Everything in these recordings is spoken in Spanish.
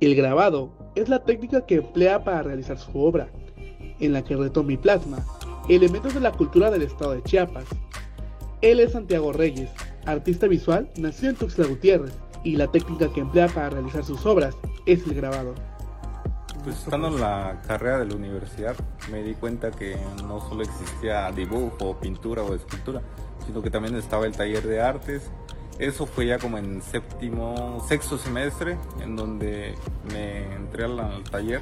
El grabado es la técnica que emplea para realizar su obra, en la que retoma y plasma elementos de la cultura del estado de Chiapas. Él es Santiago Reyes, artista visual nacido en Tuxtla Gutiérrez, y la técnica que emplea para realizar sus obras es el grabado. Pues estando en la carrera de la universidad me di cuenta que no solo existía dibujo, pintura o escultura, sino que también estaba el taller de artes. Eso fue ya como en séptimo, sexto semestre, en donde me entré al, taller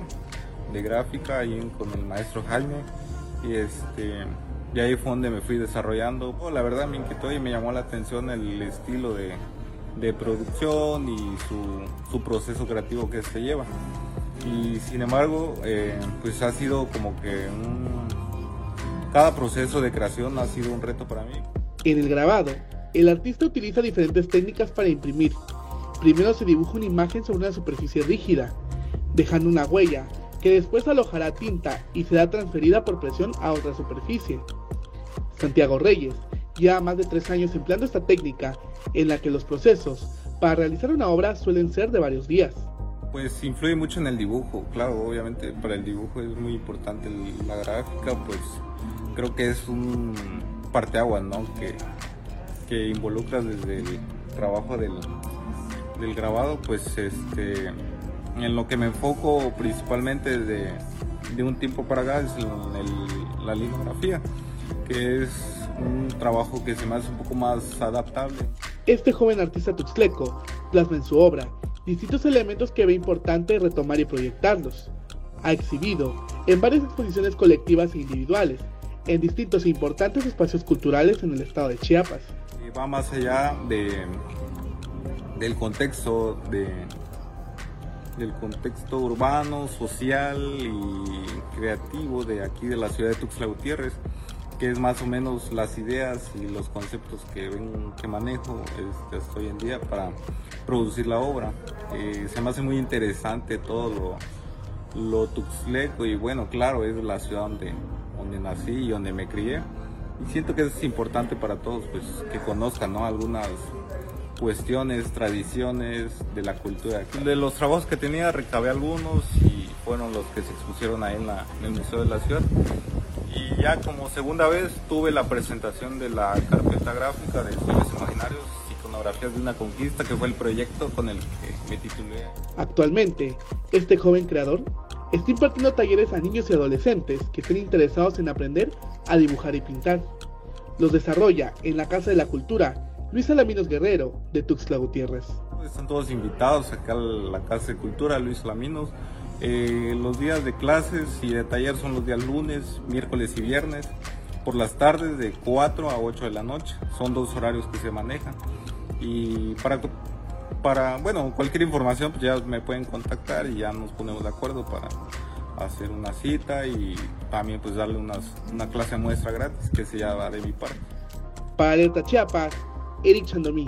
de gráfica ahí con el maestro Jaime y este y ahí fue donde me fui desarrollando. Oh, la verdad me inquietó y me llamó la atención el estilo de, de producción y su, su, proceso creativo que se lleva y sin embargo eh, pues ha sido como que un, cada proceso de creación ha sido un reto para mí. En el grabado, el artista utiliza diferentes técnicas para imprimir. Primero se dibuja una imagen sobre una superficie rígida, dejando una huella que después alojará tinta y será transferida por presión a otra superficie. Santiago Reyes lleva más de tres años empleando esta técnica en la que los procesos para realizar una obra suelen ser de varios días. Pues influye mucho en el dibujo, claro, obviamente para el dibujo es muy importante la gráfica, pues creo que es un parteaguas, ¿no? Que involucra desde el trabajo del, del grabado, pues este, en lo que me enfoco principalmente de, de un tiempo para acá es en la linografía, que es un trabajo que se me hace un poco más adaptable. Este joven artista tuxtleco plasma en su obra distintos elementos que ve importante retomar y proyectarlos. Ha exhibido en varias exposiciones colectivas e individuales, en distintos e importantes espacios culturales en el estado de Chiapas. Y va más allá de, del contexto de, del contexto urbano, social y creativo de aquí de la ciudad de Tuxtla Gutiérrez que es más o menos las ideas y los conceptos que, manejo este, hoy en día para producir la obra. Eh, se me hace muy interesante todo lo, lo tuxleco y bueno, claro, es la ciudad donde, donde nací y donde me crié. Y siento que es importante para todos pues, que conozcan ¿no? algunas cuestiones, tradiciones de la cultura. De los trabajos que tenía recabé algunos y fueron los que se expusieron ahí en, la, en el Museo de la Ciudad. Y ya como segunda vez tuve la presentación de la carpeta gráfica de Sueños Imaginarios, Iconografías de una Conquista, que fue el proyecto con el que me titulé. Actualmente, este joven creador está impartiendo talleres a niños y adolescentes que estén interesados en aprender a dibujar y pintar. Los desarrolla en la Casa de la Cultura Luis Alaminos Guerrero, de Tuxtla Gutiérrez. Están todos invitados acá a la Casa de Cultura Luis Alaminos. Eh, los días de clases y de taller son los días lunes, miércoles y viernes. Por las tardes de 4 a 8 de la noche. Son dos horarios que se manejan. Y para, para bueno, cualquier información pues ya me pueden contactar y ya nos ponemos de acuerdo para hacer una cita y también pues darle una clase muestra gratis que se llama de mi parte. Chiapas, Eric Chandomí.